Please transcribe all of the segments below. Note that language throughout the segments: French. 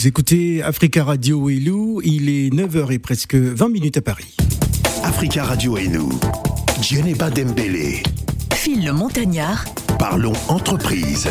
Vous écoutez Africa Radio et Lou, il est 9h et presque 20 minutes à Paris. Africa Radio et nous, Djeneba Dembélé. Phil le Montagnard. Parlons entreprise.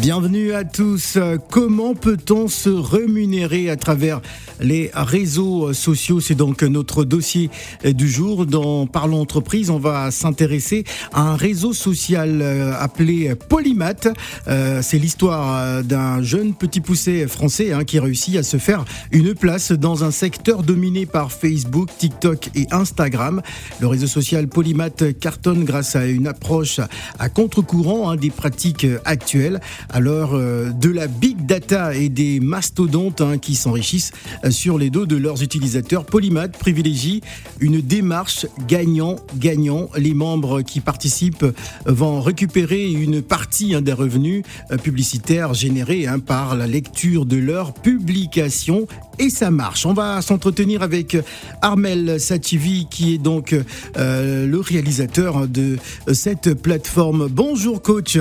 Bienvenue à tous. Comment peut-on se rémunérer à travers les réseaux sociaux? C'est donc notre dossier du jour. Dans Parlons entreprise, on va s'intéresser à un réseau social euh, appelé Polymath. Euh, c'est l'histoire d'un jeune petit poussé français hein, qui réussit à se faire une place dans un secteur dominé par Facebook, TikTok et Instagram. Le réseau social Polymath cartonne grâce à une approche à contre-courant hein, des pratiques actuelles à l'heure euh, de la big data et des mastodontes hein, qui s'enrichissent euh, sur les dos de leurs utilisateurs. Polymath privilégie une démarche gagnant-gagnant. Les membres qui participent vont récupérer une partie hein, des revenus euh, publicitaires générés hein, par la lecture de leurs publications et ça marche. On va s'entretenir avec Armel Sativi qui est donc le réalisateur de cette plateforme. Bonjour coach.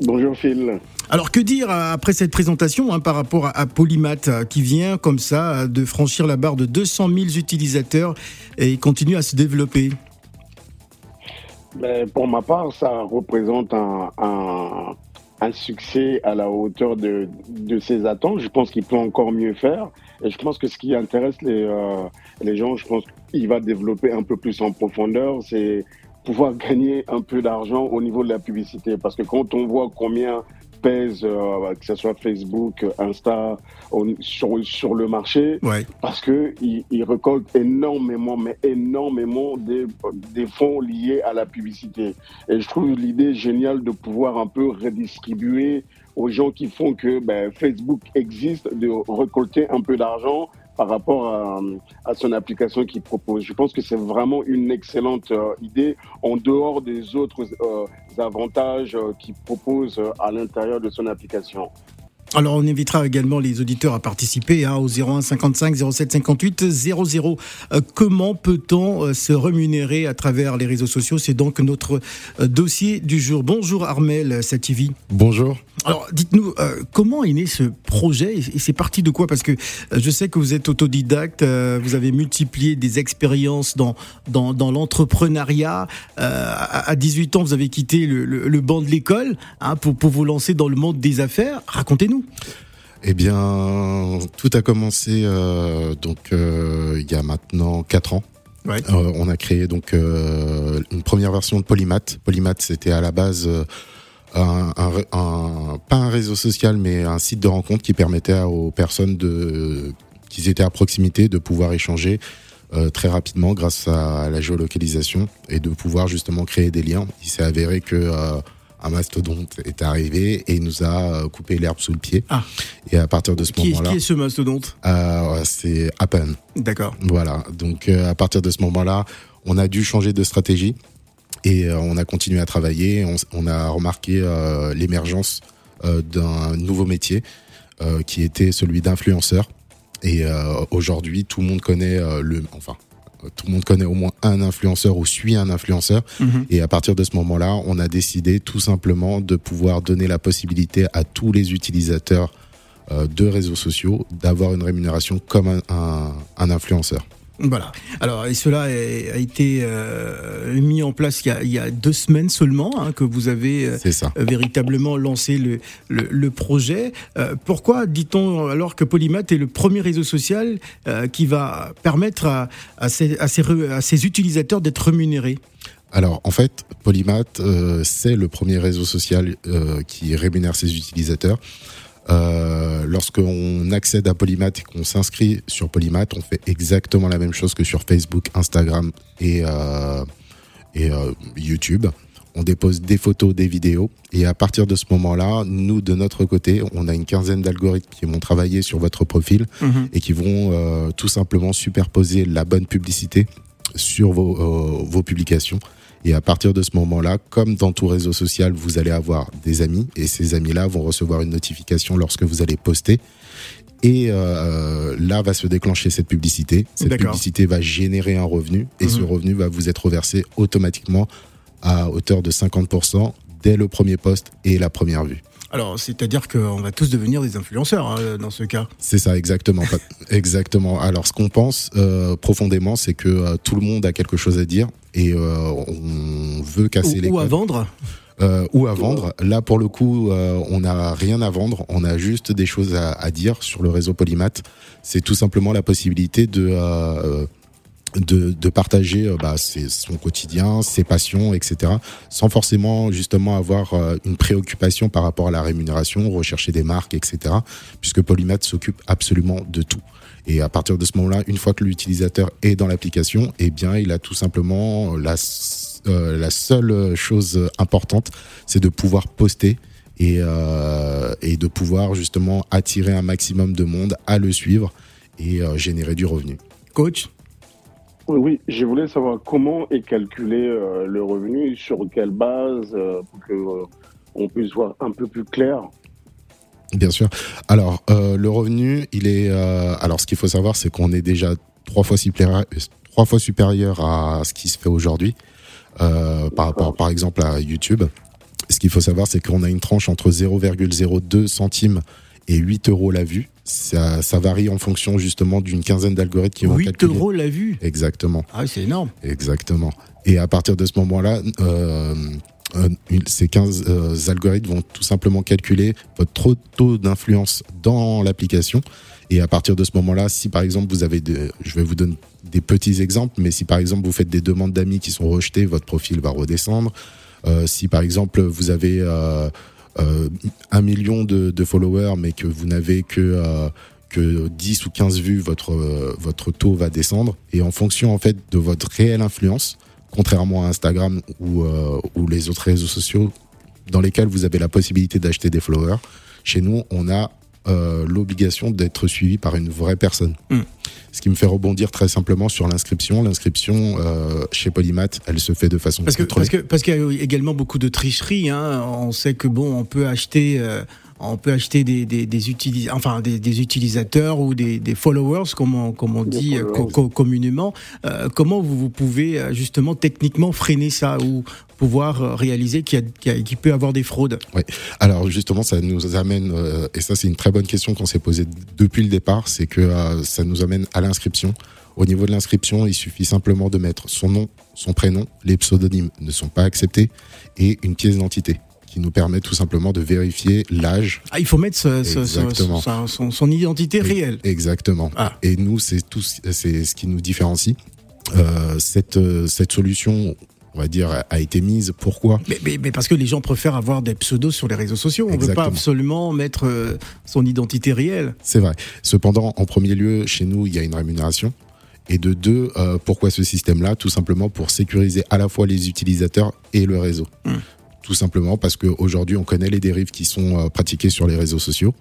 Bonjour Phil. Alors que dire après cette présentation hein, par rapport à Polymath euh, qui vient comme ça euh, de franchir la barre de 200 000 utilisateurs et continue à se développer? Ben, Pour ma part, ça représente un, succès à la hauteur de, ses attentes. Je pense qu'il peut encore mieux faire. Et je pense que ce qui intéresse les, euh, les gens, je pense qu'il va développer un peu plus en profondeur, c'est pouvoir gagner un peu d'argent au niveau de la publicité. Parce que quand on voit combien pèse, euh, que ce soit Facebook, Insta, sur, sur le marché, parce que il, il, récolte énormément, mais énormément des, des fonds liés à la publicité. Et je trouve l'idée géniale de pouvoir un peu redistribuer aux gens qui font que ben, Facebook existe, de récolter un peu d'argent par rapport à, son application qu'il propose. Je pense que c'est vraiment une excellente euh, idée en dehors des autres euh, avantages euh, qu'il propose à l'intérieur de son application. Alors on invitera également les auditeurs à participer hein, au 01 55 07 58 00. comment peut-on se rémunérer à travers les réseaux sociaux? C'est donc notre dossier du jour. Bonjour Armel Sativi. Bonjour. Alors, dites-nous, euh, comment est né ce projet et c'est parti de quoi? Parce que euh, je sais que vous êtes autodidacte, euh, vous avez multiplié des expériences dans, dans, dans l'entrepreneuriat. À, 18 ans, vous avez quitté le, le, banc de l'école hein, pour, pour vous lancer dans le monde des affaires. Racontez-nous. Eh bien, tout a commencé donc il y a maintenant 4 ans. Ouais. on a créé donc une première version de Polymath. Polymath, c'était à la base un, un, pas un réseau social, mais un site de rencontre qui permettait aux personnes de, qui étaient à proximité de pouvoir échanger euh, très rapidement grâce à la géolocalisation et de pouvoir justement créer des liens. Il s'est avéré que euh, un mastodonte est arrivé et il nous a euh, coupé l'herbe sous le pied. Ah. Et à partir de ce moment-là, qui est ce mastodonte? euh, C'est Appen. D'accord. Voilà. Donc à partir de ce moment-là, on a dû changer de stratégie. Et euh, on a continué à travailler. On, a remarqué euh, l'émergence euh, d'un nouveau métier qui était celui d'influenceur. Et aujourd'hui, tout le monde connaît le, enfin, tout le monde connaît au moins un influenceur ou suit un influenceur. Mhm. Et à partir de ce moment-là, on a décidé tout simplement de pouvoir donner la possibilité à tous les utilisateurs de réseaux sociaux d'avoir une rémunération comme un influenceur. Voilà. Alors, et cela a été euh, mis en place il y, a, deux semaines seulement hein, que vous avez euh, véritablement lancé le, le, projet. Euh, pourquoi dit-on alors que Polymath est le premier réseau social qui va permettre à, à, ces, à, ces, utilisateurs d'être rémunérés? Alors en fait, Polymath, c'est le premier réseau social qui rémunère ses utilisateurs. Euh, lorsqu'on accède à Polymath et qu'on s'inscrit sur Polymath, on fait exactement la même chose que sur Facebook, Instagram et, euh, et euh, YouTube. On dépose des photos, des vidéos, et à partir de ce moment-là, nous de notre côté, on a une quinzaine d'algorithmes qui vont travailler sur votre profil mhm. et qui vont tout simplement superposer la bonne publicité sur vos, vos publications et à partir de ce moment-là, comme dans tout réseau social, vous allez avoir des amis et ces amis-là vont recevoir une notification lorsque vous allez poster. Et euh, là va se déclencher cette publicité. Cette publicité va générer un revenu et ce mhm. revenu va vous être reversé automatiquement à hauteur de 50% dès le premier poste et la première vue. Alors, c'est-à-dire qu'on va tous devenir des influenceurs hein, dans ce cas. C'est ça, exactement. exactement. Alors, ce qu'on pense euh, profondément, c'est que euh, tout le monde a quelque chose à dire et euh, on veut casser ou, les Ou à vendre Euh, ou à vendre. Là, pour le coup, euh, on n'a rien à vendre. On a juste des choses à, à dire sur le réseau Polymath. C'est tout simplement la possibilité de euh, de, de partager euh, bah, ses- son quotidien, ses passions, etc. Sans forcément justement avoir euh, une préoccupation par rapport à la rémunération, rechercher des marques, etc. Puisque Polymath s'occupe absolument de tout. Et à partir de ce moment-là, une fois que l'utilisateur est dans l'application, eh bien, il a tout simplement la, euh, la seule chose importante, c'est de pouvoir poster et, euh, et de pouvoir justement attirer un maximum de monde à le suivre et générer du revenu. Coach Oui, je voulais savoir comment est calculé euh, le revenu, sur quelle base, euh, pour que euh, on puisse voir un peu plus clair. Bien sûr. Alors, euh, le revenu, il est. alors, ce qu'il faut savoir, c'est qu'on est déjà trois fois supérieur, trois fois supérieur à ce qui se fait aujourd'hui, par rapport, par exemple, à YouTube. Ce qu'il faut savoir, c'est qu'on a une tranche entre 0,02 centimes et 8 euros la vue. Ça, ça varie en fonction justement d'une quinzaine d'algorithmes qui vont 8 calculer. euros la vue. Exactement. Ah, oui, c'est énorme. Exactement. Et à partir de ce moment-là, euh, euh, ces 15 euh, algorithmes vont tout simplement calculer votre taux d'influence dans l'application. Et à partir de ce moment-là, si par exemple vous avez, des, je vais vous donner des petits exemples, mais si par exemple vous faites des demandes d'amis qui sont rejetées, votre profil va redescendre. Euh, si par exemple vous avez un million de, followers, mais que vous n'avez que euh, que 10 ou 15 vues, votre euh, votre taux va descendre. Et en fonction en fait de votre réelle influence, contrairement à Instagram ou euh, ou les autres réseaux sociaux dans lesquels vous avez la possibilité d'acheter des followers, chez nous on a euh, l'obligation d'être suivi par une vraie personne. Mm. Ce qui me fait rebondir très simplement sur l'inscription. L'inscription euh, chez Polymath, elle se fait de façon Parce que contrôlée. parce que parce qu'il y a également beaucoup de tricherie. Hein. On sait que bon, on peut acheter. euh, on peut acheter des, des, des, utilis- enfin, des, des utilisateurs ou des, des followers, comme on, comme on Des dit euh, followers. co- co- communément. Euh, comment vous, vous pouvez euh, justement techniquement freiner ça ou pouvoir réaliser qu'il peut y avoir des fraudes? Alors justement, ça nous amène, euh, et ça c'est une très bonne question qu'on s'est posée depuis le départ, c'est que euh, ça nous amène à l'inscription. Au niveau de l'inscription, il suffit simplement de mettre son nom, son prénom, les pseudonymes ne sont pas acceptés, et une pièce d'identité qui nous permet tout simplement de vérifier l'âge. ah, Il faut mettre ce- ce- ce- Exactement. son, identité réelle. Exactement. Ah. Et nous, c'est tout, c'est ce qui nous différencie. Euh, cette cette solution, on va dire, a été mise. Pourquoi? Mais, mais, mais parce que les gens préfèrent avoir des pseudos sur les réseaux sociaux. On ne veut pas absolument mettre euh, son identité réelle. C'est vrai. Cependant, en premier lieu, chez nous, il y a une rémunération. Et de deux, euh, pourquoi ce système-là? Tout simplement pour sécuriser à la fois les utilisateurs et le réseau. Mm. Tout simplement parce qu'aujourd'hui, on connaît les dérives qui sont euh, pratiquées sur les réseaux sociaux,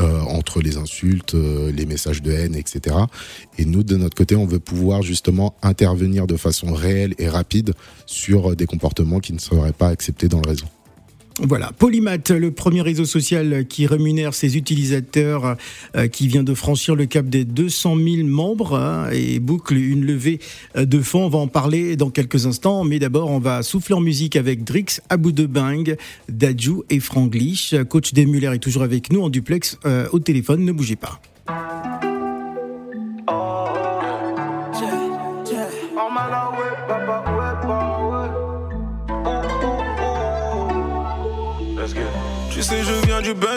euh, entre les insultes, euh, les messages de haine, etc. Et nous, de notre côté, on veut pouvoir justement intervenir de façon réelle et rapide sur des comportements qui ne seraient pas acceptés dans le réseau. Voilà, Polymath, le premier réseau social qui rémunère ses utilisateurs, euh, qui vient de franchir le cap des 200 000 membres hein, et boucle une levée euh, de fonds. On va en parler dans quelques instants, mais d'abord on va souffler en musique avec Drix, Abou de Bing, Dadju et Franglish. Coach Desmuller est toujours avec nous en duplex euh, au téléphone, ne bougez pas. Tu sais, je viens du bend,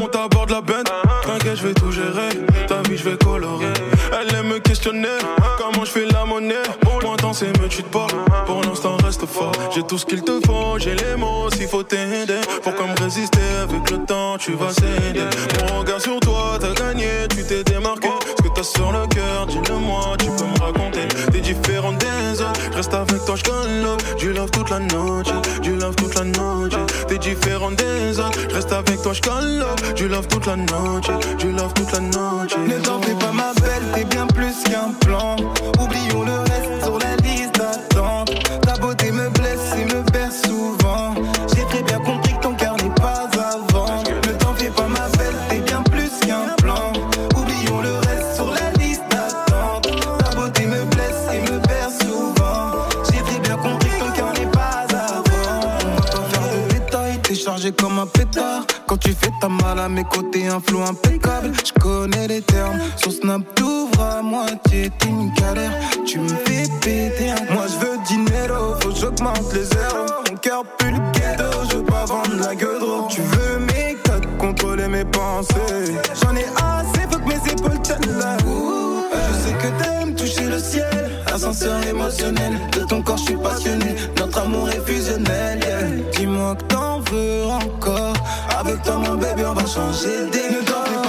monte à bord de la bend. T'inquiète, je vais tout gérer. Ta vie, je vais colorer. Elle aime me questionner, comment je fais la monnaie? Pointant ses me tu te portes. Pour l'instant, reste fort. J'ai tout ce qu'il te faut, j'ai les mots s'il faut t'aider. Pourquoi me résister avec le temps, tu vas céder. Mon regard sur toi, t'as gagné, tu t'es démarqué. Ce que t'as sur le cœur, dis-le moi, tu peux me raconter. T'es différent des autres, reste avec toi, je love. Du love toute la noche, du love toute la noche. T'es différent des autres, reste avec toi, je love. Du love toute la noche, du love toute la noche. Ne t'en fais pas ma belle, t'es bien plus qu'un plan. Oublions le reste sur la liste d'attente. Ta beauté me blesse et me berce souvent. Comme un pétard. Quand tu fais ta mal à mes côtés, un flot impeccable. Je connais les termes. Sur Snap, t'ouvres à moitié, t'es une galère. Tu me fais péter Moi, je veux dinero, faut que j'augmente les zéros. Mon cœur pue le ghetto, je veux pas vendre la gueule Tu veux mes codes, contrôler mes pensées. J'en ai assez, faut que mes épaules tiennent là. Je sais que t'aimes toucher le ciel. Ascenseur émotionnel, de ton corps je suis passionné. Notre amour est fusionnel. yeah. Dis-moi que t'en encore. Avec toi, mon bébé, on va changer des Ne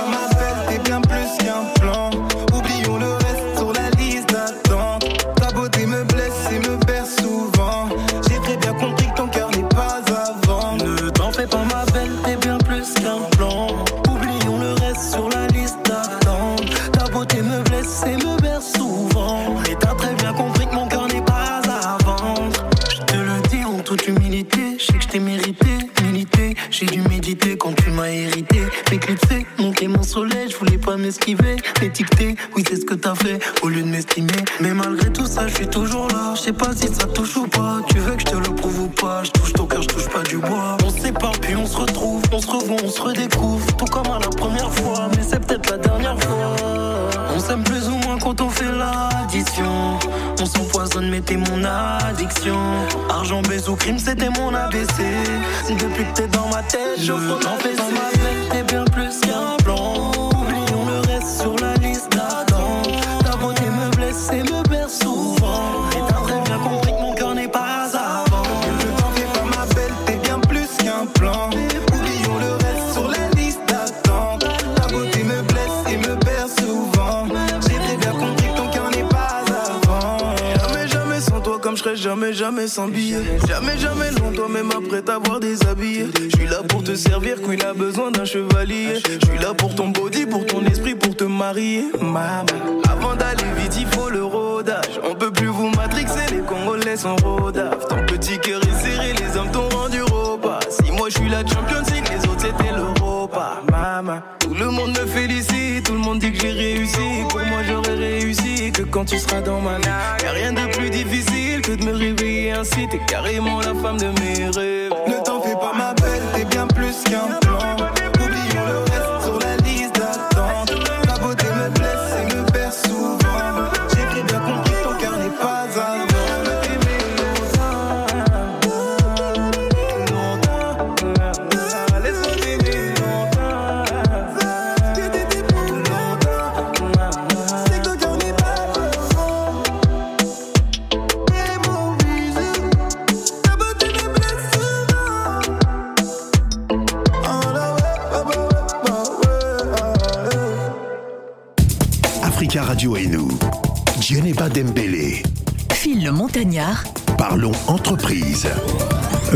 pas m'esquiver. Oui, c'est ce que t'as fait au lieu de m'estimer. Mais malgré tout ça, je suis toujours là. Je sais pas si ça touche ou pas. Tu veux que je te le prouve ou pas? Je touche ton cœur, je touche pas du bois. On sépare, puis on se retrouve. On se revoit, on se redécouvre. Tout comme à la première fois, mais c'est peut-être la dernière fois. On s'aime plus ou moins quand on fait l'addition. On s'empoisonne, mais t'es mon addiction. Argent, baiser ou crime, c'était mon ABC. Depuis que t'es dans ma tête, je ma tête, t'es bien plus qu'un jamais, sans billet. Jamais, jamais toi, même après t'avoir déshabillé. Je suis là pour te servir quand il a besoin d'un chevalier. Je suis là pour ton body, pour ton esprit, pour te marier. Maman, avant d'aller vite, il faut le rodage. On peut plus vous matrixer, les Congolais sont rodaf. Ton petit cœur est serré, les hommes t'ont rendu tu seras dans ma vie. Y'a rien de plus difficile que de me réveiller ainsi. T'es carrément la femme de mes rêves. Ne t'en fais pas, ma belle, t'es bien plus qu'un plan. Oublions le reste Radio et nous. Djeneba Dembélé. Phil le Montagnard, Parlons entreprise.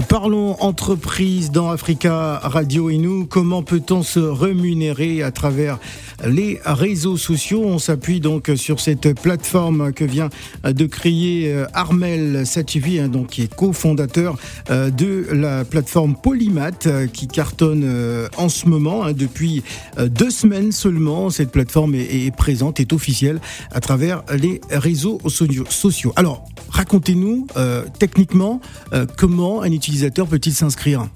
Parlons entreprise dans Africa Radio et nous. Comment peut-on se rémunérer à travers les réseaux sociaux On s'appuie donc sur cette plateforme que vient de créer euh, Armel Sachivi, hein, donc qui est cofondateur euh, de la plateforme Polymath euh, qui cartonne en ce moment hein, depuis deux semaines seulement. Cette plateforme est, présente, est officielle à travers les réseaux sociaux. Alors, racontez-nous techniquement comment un utilisateur peut-il s'inscrire?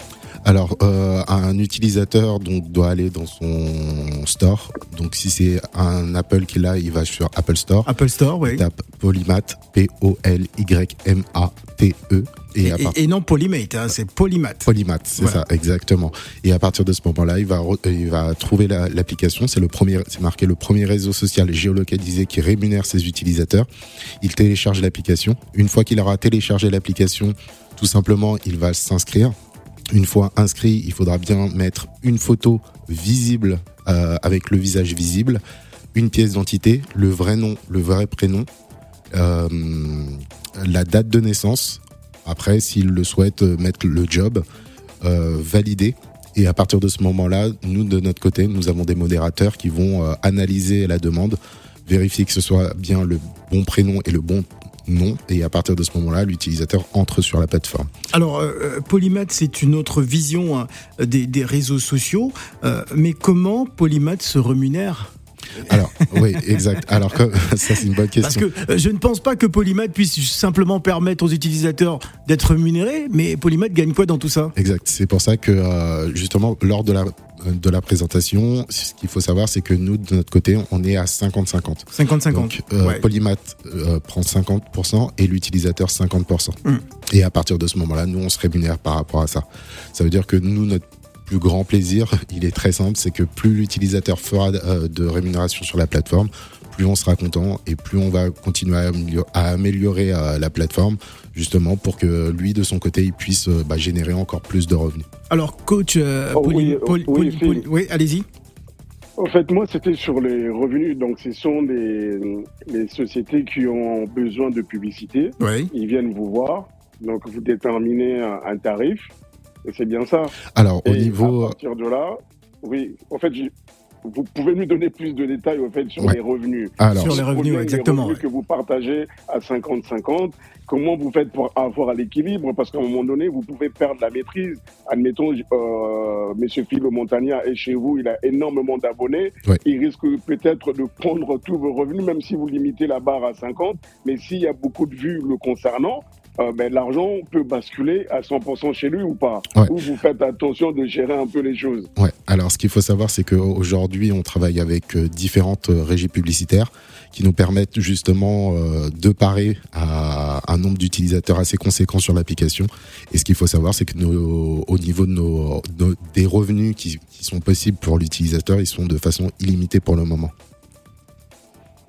Alors, euh, un utilisateur donc doit aller dans son store. Donc, si c'est un Apple qui l'a, il va sur Apple Store. Apple Store, oui. Il tape Polymath, P-O-L-Y-M-A-T-E. Et, Et, part- non Polymate, hein, c'est Polymath. Polymath, c'est Voilà. ça, exactement. Et à partir de ce moment-là, il va, il va trouver la- l'application. C'est le premier, c'est marqué le premier réseau social géolocalisé qui rémunère ses utilisateurs. Il télécharge l'application. Une fois qu'il aura téléchargé l'application, tout simplement, il va s'inscrire. Une fois inscrit, il faudra bien mettre une photo visible euh, avec le visage visible, une pièce d'identité, le vrai nom, le vrai prénom, euh, la date de naissance. Après, s'il le souhaite, euh, mettre le job, euh, valider. Et à partir de ce moment-là, nous, de notre côté, nous avons des modérateurs qui vont analyser la demande, vérifier que ce soit bien le bon prénom et le bon nom. Et à partir de ce moment-là, l'utilisateur entre sur la plateforme. Alors, euh, Polymath, c'est une autre vision hein, des, des réseaux sociaux. Euh, mais comment Polymath se rémunère? Alors, oui, exact. Alors, ça, c'est une bonne question. Parce que euh, je ne pense pas que Polymath puisse simplement permettre aux utilisateurs d'être rémunérés, mais Polymath gagne quoi dans tout ça? Exact. C'est pour ça que, euh, justement, lors de la, de la présentation, ce qu'il faut savoir, c'est que nous, de notre côté, on est à 50-50. 50-50. Donc, euh, Ouais. Polymath euh, prend 50% et l'utilisateur 50%. Mm. Et à partir de ce moment-là, nous, on se rémunère par rapport à ça. Ça veut dire que nous, notre plus grand plaisir, il est très simple, c'est que plus l'utilisateur fera euh, de rémunération sur la plateforme, plus on sera content et plus on va continuer à amélior- à améliorer euh, la plateforme, justement pour que lui, de son côté, il puisse euh, bah, générer encore plus de revenus. Alors, coach, euh, Oh, Poly- oui, allez-y. En fait, moi, c'était sur les revenus. Donc, ce sont des, les sociétés qui ont besoin de publicité. Oui. Ils viennent vous voir. Donc, vous déterminez un, un tarif. Et c'est bien ça. Alors, au niveau... À partir de là, oui, en fait, j'ai- vous pouvez nous donner plus de détails au fait sur Ouais. les revenus. Alors, Sur les revenus, exactement, Les revenus que vous partagez à 50-50. Comment vous faites pour avoir l'équilibre? Parce qu'à un moment donné, vous pouvez perdre la maîtrise. Admettons, euh, Monsieur Philo Montagna est chez vous, il a énormément d'abonnés. Ouais. Il risque peut-être de prendre tous vos revenus, même si vous limitez la barre à 50. Mais s'il y a beaucoup de vues le concernant, euh, ben, l'argent peut basculer à 100% chez lui ou pas. Ouais. Ou vous faites attention de gérer un peu les choses. Ouais. Alors, ce qu'il faut savoir, c'est qu'aujourd'hui, on travaille avec euh, différentes euh, régies publicitaires qui nous permettent justement euh, de parer à un nombre d'utilisateurs assez conséquent sur l'application. Et ce qu'il faut savoir, c'est que nos, au niveau de nos, nos- des revenus qui, qui sont possibles pour l'utilisateur, ils sont de façon illimitée pour le moment.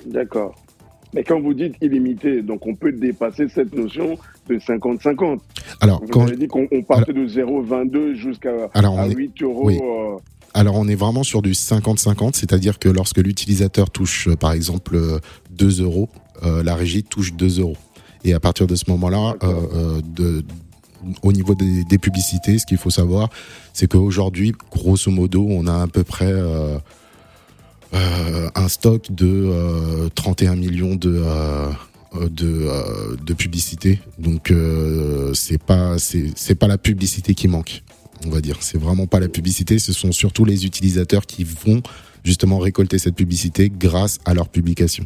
D'accord. Mais quand vous dites illimité, donc on peut dépasser cette notion de 50-50. Alors, Vous quand, avez dit qu'on on partait de 0,22 jusqu'à Alors, à on est- 8 euros. oui. euh, Alors on est vraiment sur du 50-50, c'est-à-dire que lorsque l'utilisateur touche euh, par exemple euh, 2 euros, euh, la régie touche 2 euros. Et à partir de ce moment-là, euh, de, au niveau des, des publicités, ce qu'il faut savoir, c'est qu'aujourd'hui, grosso modo, on a à peu près un stock de euh, 31 millions de... euh, de, euh, publicité donc euh, c'est pas c'est pas la publicité qui manque on va dire. C'est vraiment pas la publicité, ce sont surtout les utilisateurs qui vont justement récolter cette publicité grâce à leur publication.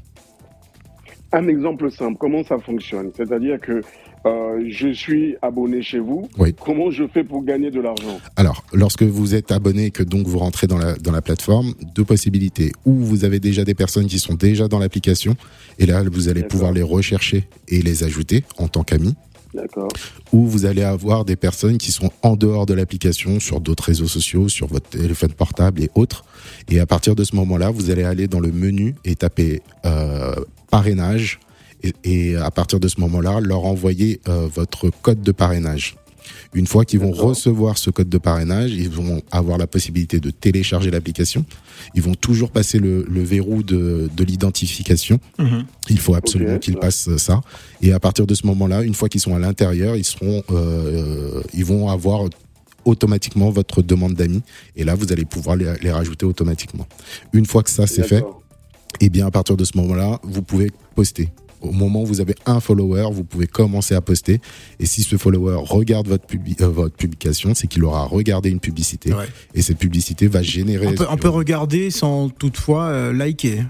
Un exemple simple, comment ça fonctionne? C'est-à-dire que euh, je suis abonné chez vous. Oui. Comment je fais pour gagner de l'argent? Alors, lorsque vous êtes abonné et que donc vous rentrez dans la, dans la plateforme, deux possibilités. Ou vous avez déjà des personnes qui sont déjà dans l'application, et là, vous allez pouvoir les rechercher et les ajouter en tant qu'amis. D'accord. ou vous allez avoir des personnes qui sont en dehors de l'application, sur d'autres réseaux sociaux, sur votre téléphone portable et autres. Et à partir de ce moment-là, vous allez aller dans le menu et taper euh, parrainage. Et, et à partir de ce moment-là, leur envoyer euh, votre code de parrainage. Une fois qu'ils vont recevoir ce code de parrainage, ils vont avoir la possibilité de télécharger l'application. Ils vont toujours passer le, le verrou de, de l'identification. Mhm. Il faut absolument qu'ils passent ça. Et à partir de ce moment-là, une fois qu'ils sont à l'intérieur, ils seront, euh, ils vont avoir automatiquement votre demande d'amis. Et là, vous allez pouvoir les, les rajouter automatiquement. Une fois que ça c'est fait, et bien à partir de ce moment-là, vous pouvez poster. Au moment où vous avez un follower, vous pouvez commencer à poster. Et si ce follower regarde votre, publi- euh, votre publication, c'est qu'il aura regardé une publicité. Ouais. Et cette publicité va générer. On, peut, on peut regarder sans toutefois euh, liker.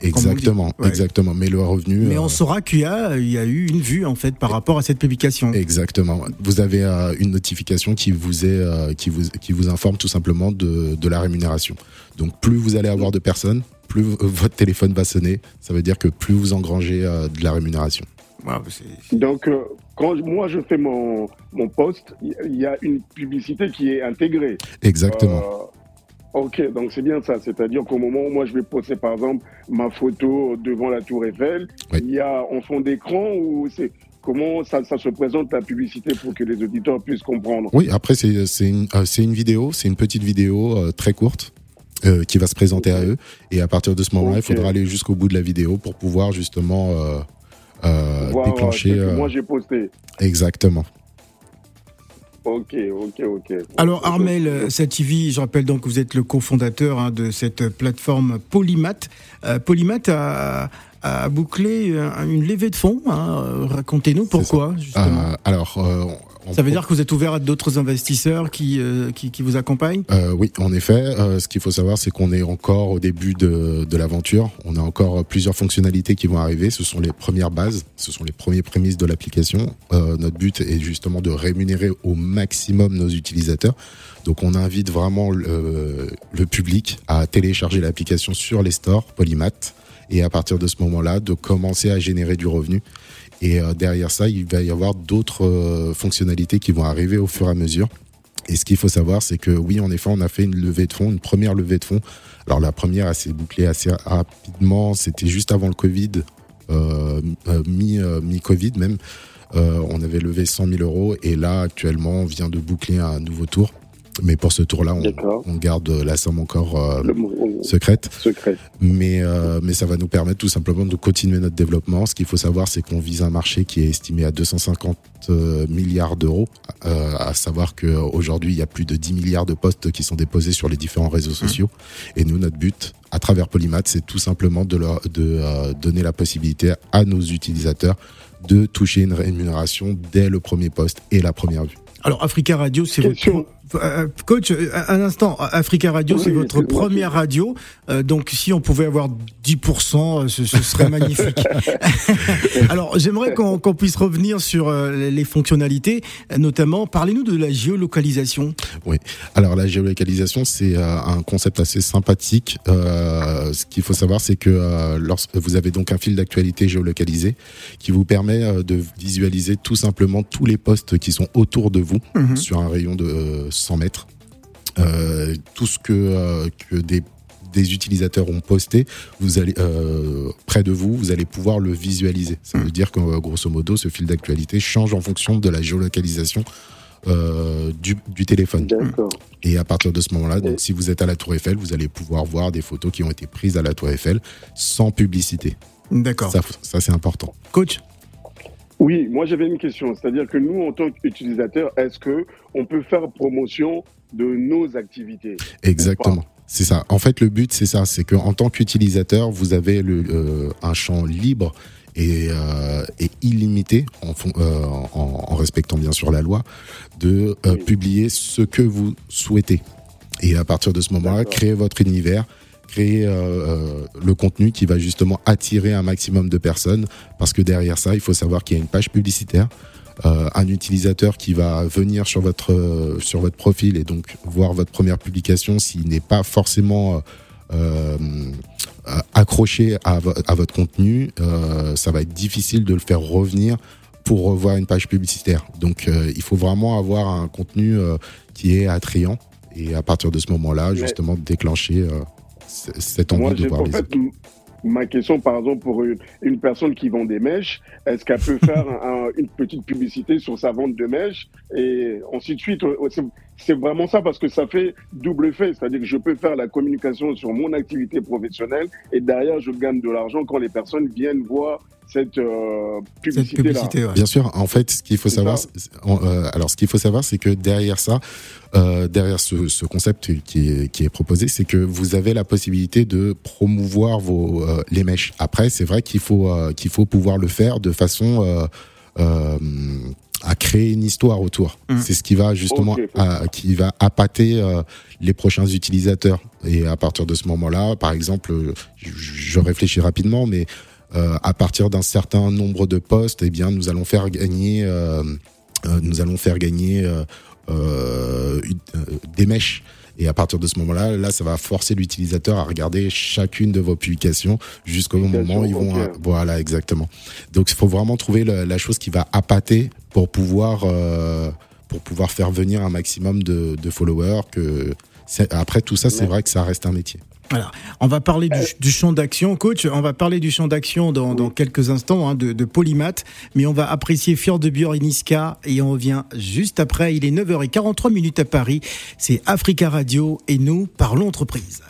Exactement, Ouais. exactement. Mais le revenu. Mais euh, on saura qu'il y a, il y a eu une vue en fait par rapport à cette publication. Exactement. Vous avez euh, une notification qui vous est euh, qui vous qui vous informe tout simplement de, de la rémunération. Donc plus vous allez avoir de personnes, plus votre téléphone va sonner. Ça veut dire que plus vous engrangez euh, de la rémunération. Wow, Donc, euh, quand moi je fais mon, mon post, il il y a une publicité qui est intégrée. Exactement. Euh, ok, donc c'est bien ça. C'est-à-dire qu'au moment où moi je vais poster par exemple ma photo devant la Tour Eiffel, Oui. il y a en fond d'écran ou c'est comment ça, ça se présente la publicité pour que les auditeurs puissent comprendre? Oui. Après c'est c'est une euh, une vidéo, c'est une petite vidéo euh, très courte. euh, qui va se présenter à eux et à partir de ce moment-là, il faudra aller jusqu'au bout de la vidéo pour pouvoir justement euh, déclencher moi j'ai posté. exactement. Ok, ok, ok. Alors Armel euh, Sativi, je rappelle donc que vous êtes le cofondateur hein, de cette plateforme Polymath. Euh, Polymath a, a bouclé euh, une levée de fonds. hein. Euh, Racontez-nous pourquoi justement. Euh, alors, euh, Ça veut dire que vous êtes ouvert à d'autres investisseurs qui, euh, qui, qui, vous accompagnent? Euh, Oui, en effet. Euh, ce qu'il faut savoir, c'est qu'on est encore au début de, de l'aventure. On a encore plusieurs fonctionnalités qui vont arriver. Ce sont les premières bases, ce sont les premiers prémices de l'application. Euh, notre but est justement de rémunérer au maximum nos utilisateurs. Donc on invite vraiment le, le public à télécharger l'application sur les stores Polymath et à partir de ce moment-là, de commencer à générer du revenu. Et euh, derrière ça, il va y avoir d'autres euh, fonctionnalités qui vont arriver au fur et à mesure. Et ce qu'il faut savoir, c'est que oui, en effet, on a fait une levée de fonds, une première levée de fonds. Alors la première, elle s'est bouclée assez rapidement. C'était juste avant le Covid, euh, mi Covid même. on avait levé 100 000 euros et là actuellement, on vient de boucler un nouveau tour mais pour ce tour-là, on, on, garde la somme encore euh, secrète. Secret. Mais, euh, mais ça va nous permettre tout simplement de continuer notre développement. Ce qu'il faut savoir, c'est qu'on vise un marché qui est estimé à 250 euh, milliards d'euros. Euh, à savoir qu'aujourd'hui, il y a plus de 10 milliards de postes qui sont déposés sur les différents réseaux mmh. sociaux. Et nous, notre but, à travers Polymath, c'est tout simplement de, leur, de euh, donner la possibilité à nos utilisateurs de toucher une rémunération dès le premier poste et la première vue. Alors Africa Radio, c'est votre euh, coach, euh, un instant, Africa Radio, c'est votre première radio, euh, donc si on pouvait avoir 10%, ce, serait magnifique. Alors j'aimerais qu'on puisse revenir sur les fonctionnalités, notamment, parlez-nous de la géolocalisation. Oui, alors la géolocalisation, c'est un concept assez sympathique. ce qu'il faut savoir, c'est que lorsque vous avez donc un fil d'actualité géolocalisé qui vous permet de visualiser tout simplement tous les postes qui sont autour de vous mhm. sur un rayon de 100 mètres. Euh, tout ce que, euh, que des, des, utilisateurs ont posté, vous allez euh, près de vous, vous allez pouvoir le visualiser. Ça veut dire que grosso modo, ce fil d'actualité change en fonction de la géolocalisation du, du, téléphone. Et à partir de ce moment-là, donc si vous êtes à la Tour Eiffel, vous allez pouvoir voir des photos qui ont été prises à la Tour Eiffel sans publicité. D'accord. Ça, ça c'est important. Coach oui, moi j'avais une question, c'est-à-dire que nous, en tant qu'utilisateurs, est-ce que on peut faire promotion de nos activités Exactement. C'est ça. En fait, le but, c'est ça, c'est qu'en tant qu'utilisateur, vous avez le, euh, un champ libre et, euh, et illimité, en, euh, en, en, respectant bien sûr la loi, de publier ce que vous souhaitez. Et à partir de ce moment-là, créer votre univers, créer euh, euh, le contenu qui va justement attirer un maximum de personnes parce que derrière ça, il faut savoir qu'il y a une page publicitaire. Euh, un utilisateur qui va venir sur votre euh, sur votre profil et donc voir votre première publication s'il n'est pas forcément euh, accroché à, à, votre contenu, ça va être difficile de le faire revenir pour revoir une page publicitaire. Donc il faut vraiment avoir un contenu qui est attrayant et à partir de ce moment-là, justement, déclencher cette envie de voir les autres. ma question, par exemple, pour une, personne qui vend des mèches, est-ce qu'elle peut faire une petite publicité sur sa vente de mèches et ainsi de suite? C'est vraiment ça parce que ça fait double fait, c'est-à-dire que je peux faire la communication sur mon activité professionnelle et derrière je gagne de l'argent quand les personnes viennent voir cette euh, publicité. Bien sûr. En fait, ce qu'il faut savoir, euh, alors ce qu'il faut savoir, c'est que derrière ça, euh, derrière ce, ce, concept qui est, qui est proposé, c'est que vous avez la possibilité de promouvoir vos euh, les mèches. Après, c'est vrai qu'il faut euh, qu'il faut pouvoir le faire de façon à créer une histoire autour. Mmh. C'est ce qui va justement à, qui va appâter les prochains utilisateurs. Et à partir de ce moment-là, par exemple, je, je réfléchis rapidement, mais euh, à partir d'un certain nombre de postes, eh bien, nous allons faire gagner, euh, euh, nous allons faire gagner des mèches. Et à partir de ce moment-là, là, ça va forcer l'utilisateur à regarder chacune de vos publications jusqu'au moment où ils vont. Voilà, exactement. Donc, il faut vraiment trouver la, chose qui va appâter pour pouvoir pour pouvoir faire venir un maximum de, de followers. Que après tout ça, c'est vrai que ça reste un métier. Voilà. On va parler euh. du, champ d'action, coach. On va parler du champ d'action dans, quelques instants hein, de, de Polymath, mais on va apprécier Fjord de Bioriniska et on revient juste après. Il est 9h43 minutes à Paris. C'est Africa Radio et nous parlons entreprise.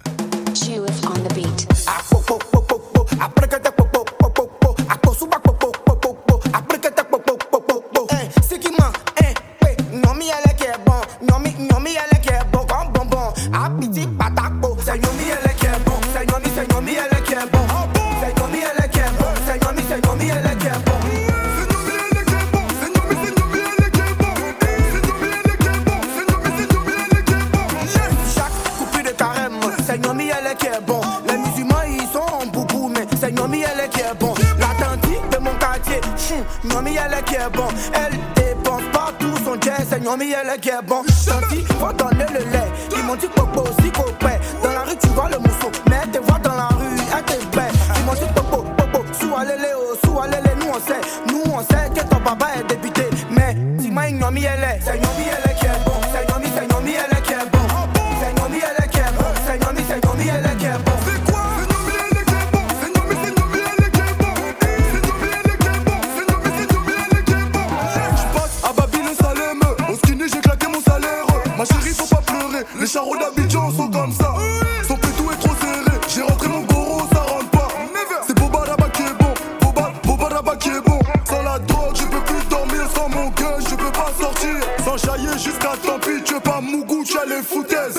Chailler jusqu'à tant pis, tu veux pas Mougou, tu as les foutaises.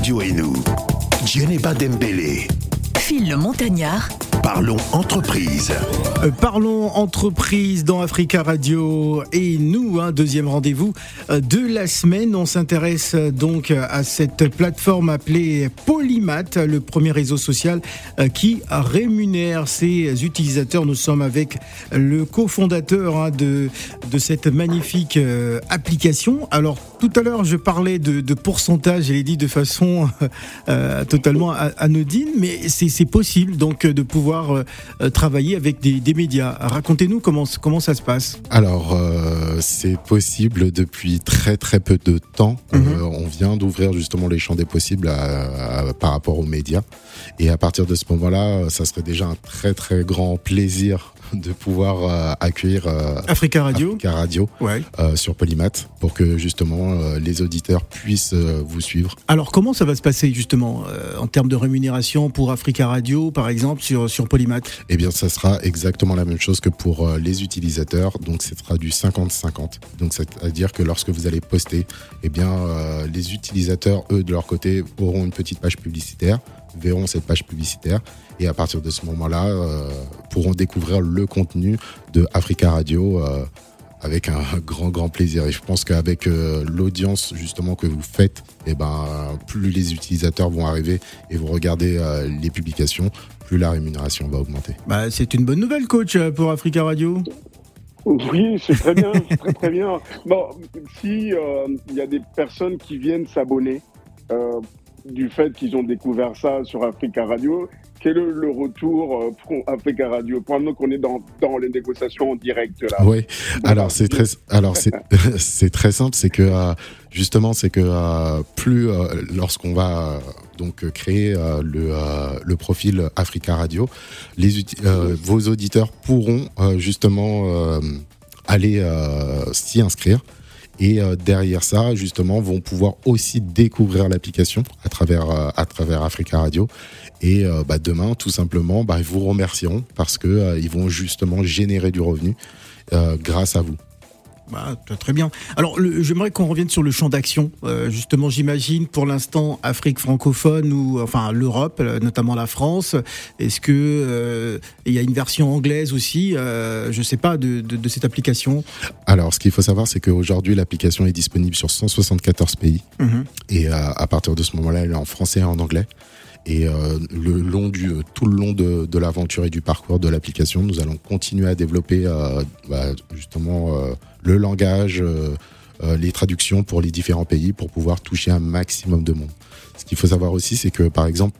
Radio et nous. Djeneba Dembélé. Phil le Montagnard. Parlons entreprise. Euh, Parlons entreprise dans Africa Radio et nous, hein, deuxième rendez-vous euh, de la semaine. On s'intéresse euh, donc à cette plateforme appelée Polymath, le premier réseau social qui rémunère ses utilisateurs. Nous sommes avec le cofondateur hein, de, de cette magnifique euh, application. Alors tout à l'heure, je parlais de, de pourcentage, je l'ai dit de façon euh, totalement a- anodine, mais c'est possible donc de pouvoir euh, euh, travailler avec des, des médias. Racontez-nous comment, comment ça se passe. Alors, euh, c'est possible depuis très très peu de temps. Euh, on vient d'ouvrir justement les champs des possibles à- à- par rapport aux médias. Et à partir de ce moment-là, ça serait déjà un très très grand plaisir de pouvoir euh, accueillir euh, Africa Radio. Africa Radio Ouais. euh, sur Polymath pour que justement les auditeurs puissent vous suivre. Alors comment ça va se passer justement en termes de rémunération pour Africa Radio par exemple sur, sur Polymath? Eh bien, ça sera exactement la même chose que pour les utilisateurs. Donc, ce sera du 50-50. Donc, c'est-à-dire que lorsque vous allez poster, eh bien, les utilisateurs, eux, de leur côté, auront une petite page publicitaire, verront cette page publicitaire, et à partir de ce moment-là, euh, pourront découvrir le contenu de Africa Radio. euh, avec un grand grand plaisir et je pense qu'avec euh, l'audience justement que vous faites eh ben plus les utilisateurs vont arriver et vont regarder euh, les publications plus la rémunération va augmenter bah, C'est une bonne nouvelle coach pour Africa Radio. Oui, c'est très bien, c'est très très bien. Bon, si euh, il y a des personnes qui viennent s'abonner euh, du fait qu'ils ont découvert ça sur Africa Radio, quel est le retour euh, pour Africa Radio? Pendant qu'on est dans, les négociations en direct là. Oui, alors c'est très, alors c'est, très simple, c'est que euh, justement, c'est que euh, plus lorsqu'on va donc créer le, le profil Africa Radio, les vos auditeurs pourront justement aller s'y inscrire. Et euh, derrière ça, justement, vont pouvoir aussi découvrir l'application à travers euh, à Africa Radio. Et euh, bah, demain, tout simplement, bah, ils vous remercieront parce que euh, ils vont justement générer du revenu grâce à vous. Bah, très bien. Alors, j'aimerais qu'on revienne sur le champ d'action. Euh, justement, j'imagine pour l'instant Afrique francophone ou enfin l'Europe, euh, notamment la France. Est-ce que euh, il y a une version anglaise aussi euh, Je sais pas de, de, de cette application? Alors, ce qu'il faut savoir, c'est qu'aujourd'hui, l'application est disponible sur 174 pays. Mhm. Et à partir de ce moment-là, elle est en français et en anglais. Et euh, du, tout le long de, l'aventure et du parcours de l'application, nous allons continuer à développer euh, bah, justement euh, le langage, euh, euh, les traductions pour les différents pays pour pouvoir toucher un maximum de monde. Ce qu'il faut savoir aussi, c'est que par exemple,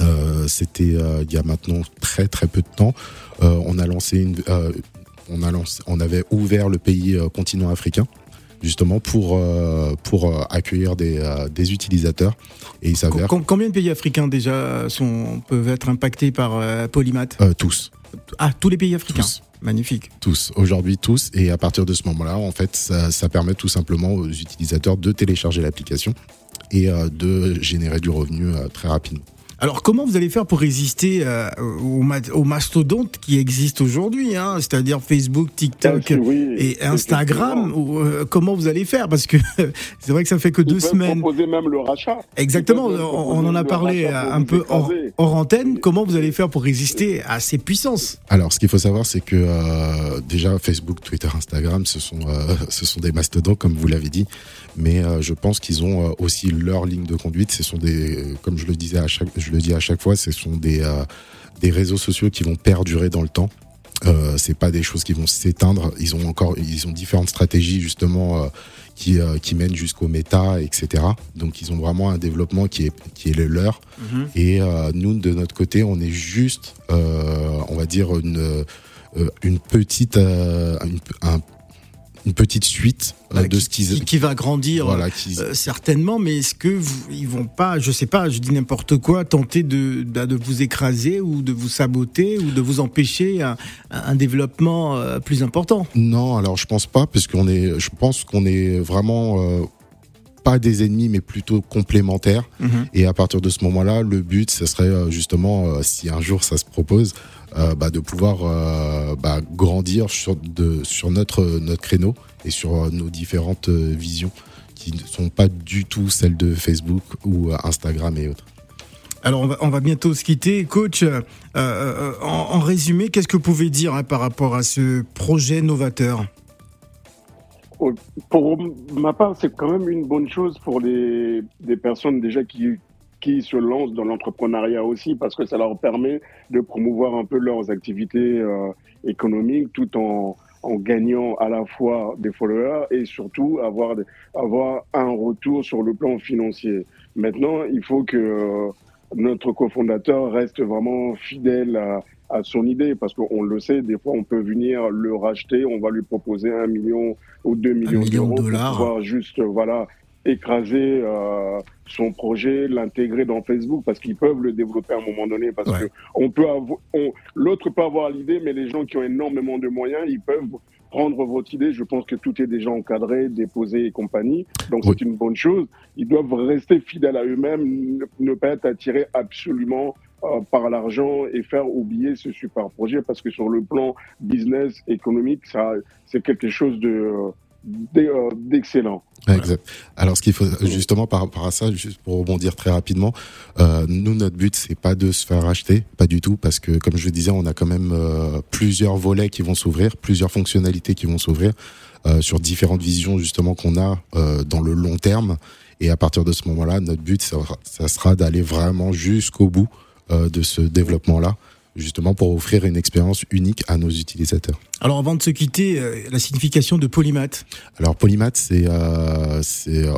euh, c'était euh, il y a maintenant très très peu de temps, euh, on a lancé euh, on avait ouvert le pays euh, continent africain justement pour euh, pour euh, accueillir des, euh, des utilisateurs et il s'avère combien de pays africains déjà sont peuvent être impactés par Polymath? Tous Ah, tous les pays africains? Tous. Magnifique. tous aujourd'hui tous et à partir de ce moment-là en fait ça, ça permet tout simplement aux utilisateurs de télécharger l'application et de générer du revenu très rapidement. Alors, comment vous allez faire pour résister euh, aux, ma- aux mastodontes qui existent aujourd'hui, hein, c'est-à-dire Facebook, TikTok Oui, et Instagram ou, euh, Comment vous allez faire? Parce que c'est vrai que ça fait que Ils deux semaines. proposer même le rachat. Exactement, on, en a parlé pour un peu hors, hors antenne. Comment vous allez faire pour résister à ces puissances? Alors, ce qu'il faut savoir, c'est que euh, déjà Facebook, Twitter, Instagram, ce sont euh, ce sont des mastodontes, comme vous l'avez dit, mais euh, je pense qu'ils ont euh, aussi leur ligne de conduite. Ce sont des, comme je le disais à chaque, je le dis à chaque fois, ce sont des euh, des réseaux sociaux qui vont perdurer dans le temps. Euh, c'est pas des choses qui vont s'éteindre. Ils ont encore, ils ont différentes stratégies justement euh, qui euh, qui mènent jusqu'au méta, etc. Donc ils ont vraiment un développement qui est qui est le leur. Et euh, nous, de notre côté, on est juste, on va dire, une, une petite, une, un- une petite suite euh, Voilà, de qui, ce qu'ils. qui- qui va grandir Voilà, euh, certainement, mais est-ce que vous, ils vont pas, je sais pas, je dis n'importe quoi, tenter de, de, de vous écraser ou de vous saboter ou de vous empêcher un, un développement euh, plus important? Non, alors je pense pas, parce qu'on est, je pense qu'on est vraiment euh, pas des ennemis, mais plutôt complémentaires. Mhm. Et à partir de ce moment-là, le but, ce serait justement, euh, si un jour ça se propose, bah, de pouvoir euh, bah, grandir sur, de, sur notre, notre créneau et sur euh, nos différentes euh, visions qui ne sont pas du tout celles de Facebook ou euh, Instagram et autres. Alors on va, on va bientôt se quitter, coach. euh, euh, en, en résumé, qu'est-ce que vous pouvez dire hein, par rapport à ce projet novateur? Pour ma part, c'est quand même une bonne chose pour les, des personnes déjà qui, qui se lancent dans l'entrepreneuriat aussi, parce que ça leur permet de promouvoir un peu leurs activités euh, économiques tout en, en gagnant à la fois des followers et surtout avoir, des- avoir un retour sur le plan financier. Maintenant, il faut que euh, notre cofondateur reste vraiment fidèle à, à son idée, parce qu'on le sait, des fois on peut venir le racheter, on va lui proposer un million ou deux millions million de d'euros dollars. pour pouvoir juste, voilà, écraser euh, son projet, l'intégrer dans Facebook, parce qu'ils peuvent le développer à un moment donné, parce Ouais. que on peut l'autre peut avoir l'idée, mais les gens qui ont énormément de moyens, ils peuvent prendre votre idée. Je pense que tout est déjà encadré, déposé et compagnie. Donc Oui. c'est une bonne chose. Ils doivent rester fidèles à eux-mêmes, ne, ne pas être attirés absolument euh, par l'argent et faire oublier ce super projet parce que sur le plan business économique, ça c'est quelque chose de d'e- euh, d'excellent. Exact. Alors, ce qu'il faut justement par rapport à ça, juste pour rebondir très rapidement, euh, nous notre but c'est pas de se faire acheter, pas du tout, parce que comme je le disais, on a quand même euh, plusieurs volets qui vont s'ouvrir, plusieurs fonctionnalités qui vont s'ouvrir euh, sur différentes visions justement qu'on a euh, dans le long terme. Et à partir de ce moment-là, notre but ça, ça sera d'aller vraiment jusqu'au bout euh, de ce développement-là, justement pour offrir une expérience unique à nos utilisateurs. Alors avant de se quitter, euh, la signification de polymath. Alors polymath, c'est euh, c'est euh,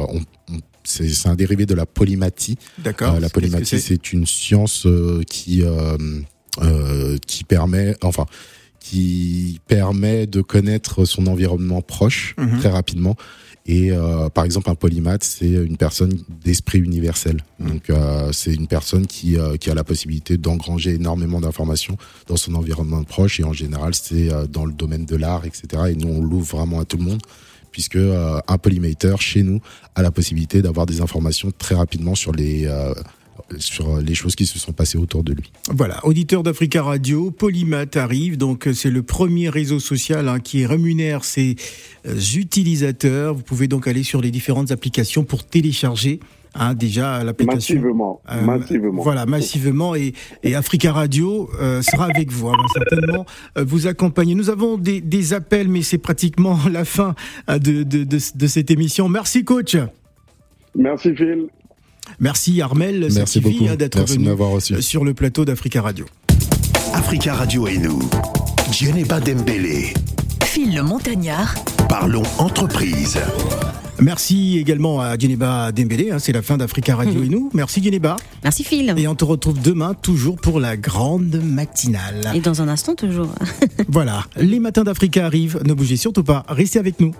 c'est c'est un dérivé de la polymathie. D'accord. La polymathie, c'est une science qui qui permet, enfin, qui permet de connaître son environnement proche Mhm. très rapidement. Et euh, par exemple, un polymath, c'est une personne d'esprit universel. Mhm. Donc, euh, c'est une personne qui, euh, qui a la possibilité d'engranger énormément d'informations dans son environnement proche. Et en général, c'est dans le domaine de l'art, etc. Et nous, on l'ouvre vraiment à tout le monde, puisque un polymater chez nous a la possibilité d'avoir des informations très rapidement sur les sur les choses qui se sont passées autour de lui. Voilà, auditeur d'Africa Radio, Polymath arrive, donc c'est le premier réseau social hein, qui rémunère ses euh, utilisateurs. Vous pouvez donc aller sur les différentes applications pour télécharger hein, déjà l'application. Massivement, Euh, massivement. Voilà, massivement. Et, et Africa Radio euh, sera avec vous. hein, va certainement euh, vous accompagner. Nous avons des, des appels, mais c'est pratiquement la fin de, de, de, de cette émission. Merci, coach. Merci Phil. Merci, Armel. Merci beaucoup. hein, d'être venu euh, sur le plateau d'Africa Radio. Africa Radio et nous. Djeneba Dembélé. Phil le Montagnard. Parlons entreprise. Merci également à Djeneba Dembélé. hein, c'est la fin d'Africa Radio et nous. Merci, Djeneba. Merci Phil. Et on te retrouve demain, toujours pour la grande matinale. Et dans un instant toujours. Voilà, les matins d'Africa arrivent. Ne bougez surtout pas. Restez avec nous.